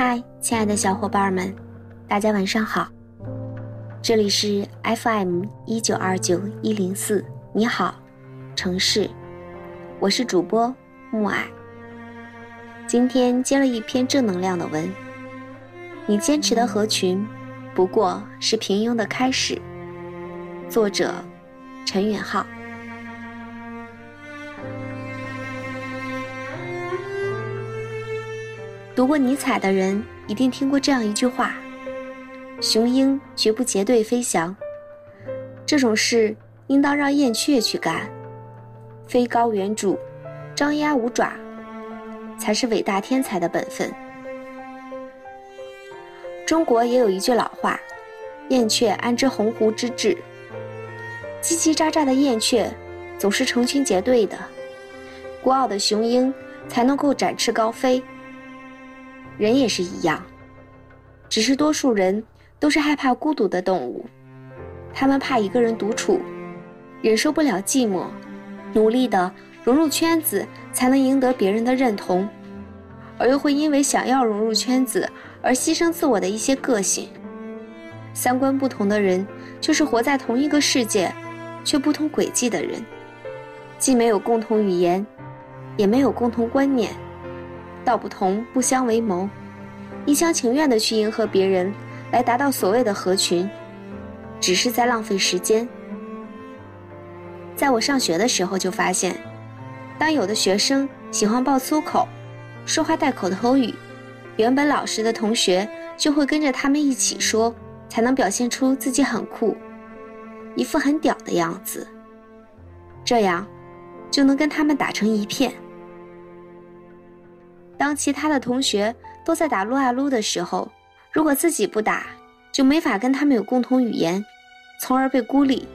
嗨，亲爱的小伙伴们，大家晚上好。这里是 FM 一九二九一零四，你好，城市，我是主播木矮。今天接了一篇正能量的文，你坚持的合群，不过是平庸的开始。作者：陈允浩。读过尼采的人一定听过这样一句话：“雄鹰绝不结队飞翔，这种事应当让燕雀去干。飞高远主，张牙舞爪，才是伟大天才的本分。”中国也有一句老话：“燕雀安知鸿鹄之志？”叽叽喳喳的燕雀总是成群结队的，孤傲的雄鹰才能够展翅高飞。人也是一样，只是多数人都是害怕孤独的动物，他们怕一个人独处，忍受不了寂寞，努力的融入圈子才能赢得别人的认同，而又会因为想要融入圈子而牺牲自我的一些个性。三观不同的人，就是活在同一个世界，却不同轨迹的人，既没有共同语言，也没有共同观念。道不同不相为谋，一厢情愿的去迎合别人，来达到所谓的合群，只是在浪费时间。在我上学的时候就发现，当有的学生喜欢爆粗口，说话带口头语，原本老实的同学就会跟着他们一起说，才能表现出自己很酷，一副很屌的样子，这样就能跟他们打成一片。当其他的同学都在打撸啊撸的时候，如果自己不打，就没法跟他们有共同语言，从而被孤立。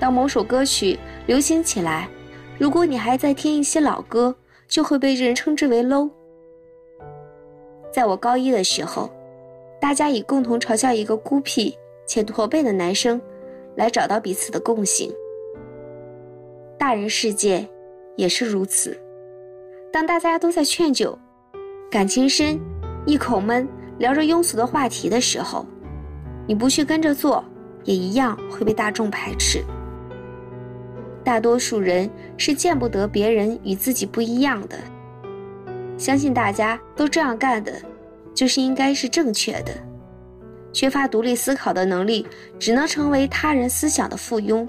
当某首歌曲流行起来，如果你还在听一些老歌，就会被人称之为 low。在我高一的时候，大家以共同嘲笑一个孤僻且驼背的男生，来找到彼此的共性。大人世界也是如此。当大家都在劝酒、感情深、一口闷、聊着庸俗的话题的时候，你不去跟着做，也一样会被大众排斥。大多数人是见不得别人与自己不一样的，相信大家都这样干的，就是应该是正确的。缺乏独立思考的能力，只能成为他人思想的附庸。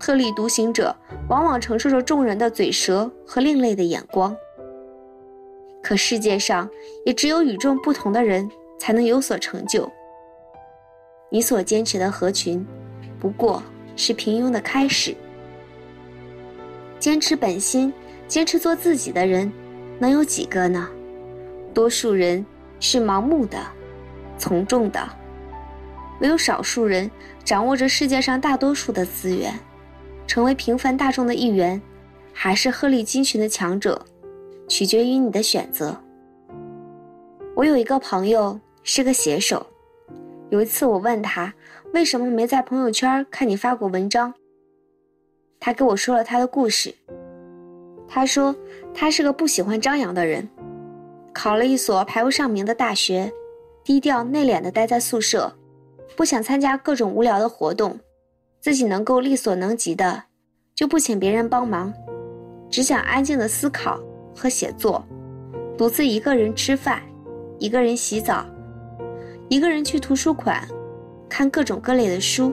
特立独行者往往承受着众人的嘴舌和另类的眼光。可世界上也只有与众不同的人才能有所成就。你所坚持的合群，不过是平庸的开始。坚持本心、坚持做自己的人，能有几个呢？多数人是盲目的、从众的，唯有少数人掌握着世界上大多数的资源，成为平凡大众的一员，还是鹤立鸡群的强者。取决于你的选择。我有一个朋友是个写手，有一次我问他为什么没在朋友圈看你发过文章，他给我说了他的故事。他说他是个不喜欢张扬的人，考了一所排不上名的大学，低调内敛的待在宿舍，不想参加各种无聊的活动，自己能够力所能及的，就不请别人帮忙，只想安静的思考和写作，独自一个人吃饭，一个人洗澡，一个人去图书馆，看各种各类的书。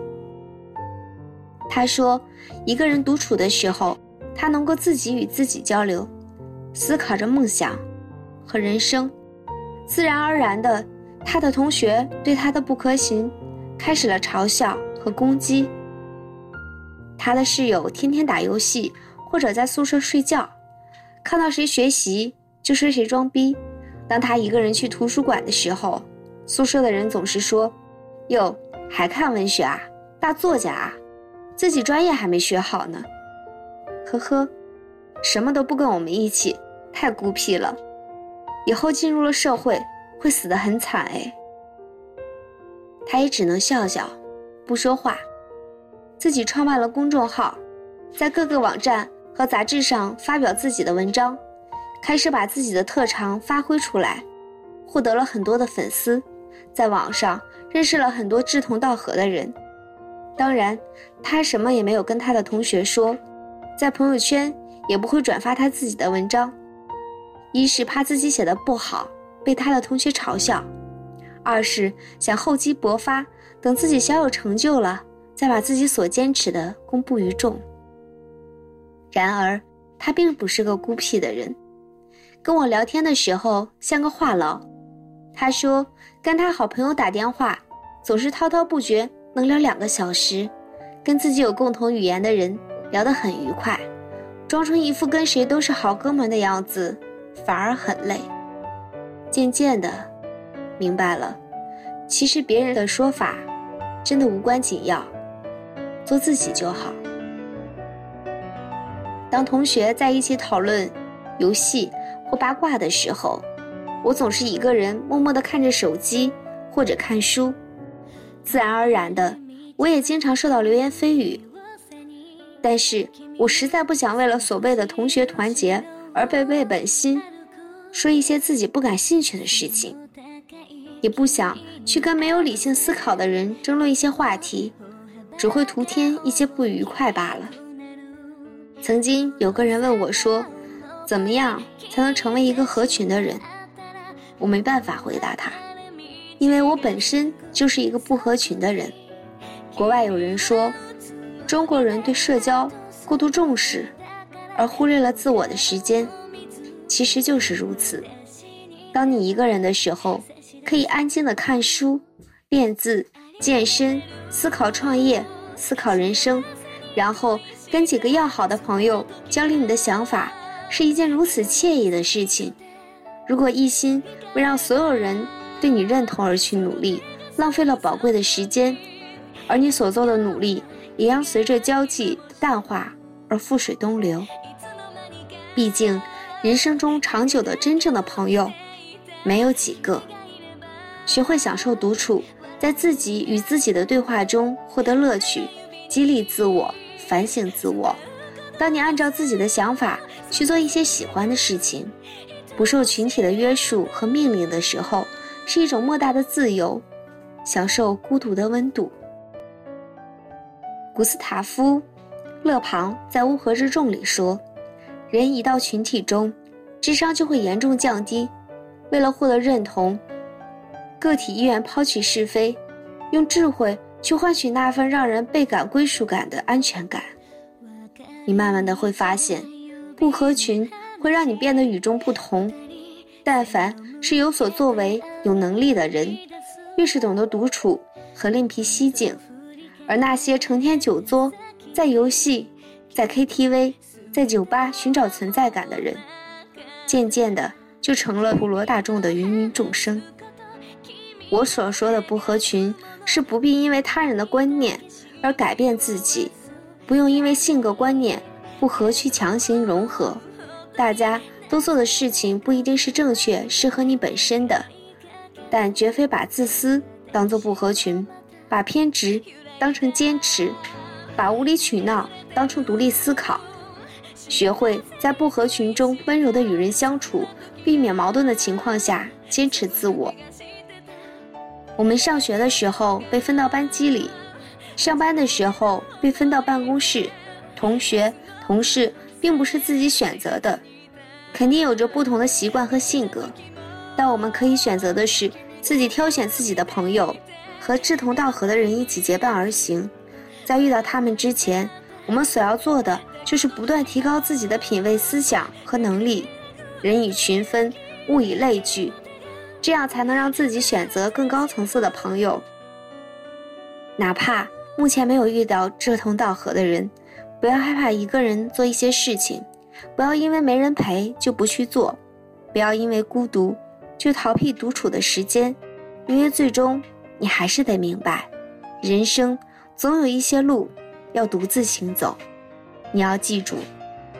他说，一个人独处的时候，他能够自己与自己交流，思考着梦想。和人生，自然而然的，他的同学对他的不可行开始了嘲笑和攻击。他的室友天天打游戏或者在宿舍睡觉，看到谁学习就说谁装逼。当他一个人去图书馆的时候，宿舍的人总是说：“哟，还看文学啊，大作家啊，自己专业还没学好呢。”呵呵，什么都不跟我们一起，太孤僻了。以后进入了社会，会死得很惨哎。他也只能笑笑，不说话。自己创办了公众号，在各个网站和杂志上发表自己的文章，开始把自己的特长发挥出来，获得了很多的粉丝，在网上认识了很多志同道合的人。当然，他什么也没有跟他的同学说，在朋友圈也不会转发他自己的文章。一是怕自己写的不好被他的同学嘲笑，二是想厚积薄发，等自己小有成就了，再把自己所坚持的公布于众。然而，他并不是个孤僻的人，跟我聊天的时候像个话痨。他说，跟他好朋友打电话，总是滔滔不绝，能聊两个小时，跟自己有共同语言的人聊得很愉快，装成一副跟谁都是好哥们的样子。反而很累。渐渐的，明白了，其实别人的说法，真的无关紧要，做自己就好。当同学在一起讨论游戏或八卦的时候，我总是一个人默默地看着手机或者看书，自然而然的，我也经常受到流言蜚语。但是我实在不想为了所谓的同学团结。而背背本心，说一些自己不感兴趣的事情，也不想去跟没有理性思考的人争论一些话题，只会徒添一些不愉快罢了。曾经有个人问我说：“怎么样才能成为一个合群的人？”我没办法回答他，因为我本身就是一个不合群的人。国外有人说，中国人对社交过度重视。而忽略了自我的时间，其实就是如此。当你一个人的时候，可以安静的看书、练字、健身、思考创业、思考人生，然后跟几个要好的朋友交流你的想法，是一件如此惬意的事情。如果一心为让所有人对你认同而去努力，浪费了宝贵的时间，而你所做的努力也将随着交际淡化而付水东流。毕竟，人生中长久的真正的朋友，没有几个。学会享受独处，在自己与自己的对话中获得乐趣，激励自我，反省自我。当你按照自己的想法去做一些喜欢的事情，不受群体的约束和命令的时候，是一种莫大的自由，享受孤独的温度。古斯塔夫·勒庞在《乌合之众》里说。人一到群体中，智商就会严重降低。为了获得认同，个体依然抛弃是非，用智慧去换取那份让人倍感归属感的安全感。你慢慢的会发现，不合群会让你变得与众不同。但凡是有所作为、有能力的人，越是懂得独处和另辟蹊径。而那些成天久坐在游戏、在 KTV。在酒吧寻找存在感的人，渐渐的就成了普罗大众的芸芸众生。我所说的不合群，是不必因为他人的观念而改变自己，不用因为性格观念不合去强行融合。大家都做的事情不一定是正确、适合你本身的，但绝非把自私当做不合群，把偏执当成坚持，把无理取闹当成独立思考。学会在不合群中温柔的与人相处，避免矛盾的情况下坚持自我。我们上学的时候被分到班级里，上班的时候被分到办公室，同学、同事并不是自己选择的，肯定有着不同的习惯和性格。但我们可以选择的是自己挑选自己的朋友，和志同道合的人一起结伴而行。在遇到他们之前，我们所要做的就是不断提高自己的品味、思想和能力。人以群分，物以类聚，这样才能让自己选择更高层次的朋友。哪怕目前没有遇到志同道合的人，不要害怕一个人做一些事情，不要因为没人陪就不去做，不要因为孤独就逃避独处的时间，因为最终你还是得明白，人生总有一些路要独自行走。你要记住，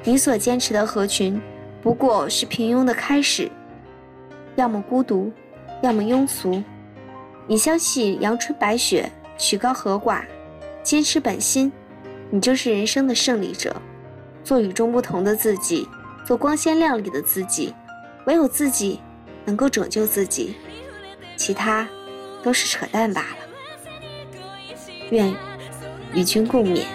你所坚持的合群。不过是平庸的开始，要么孤独，要么庸俗。你相信阳春白雪，曲高和寡，坚持本心，你就是人生的胜利者。做与众不同的自己，做光鲜亮丽的自己，唯有自己能够拯救自己，其他都是扯淡罢了。愿与君共勉。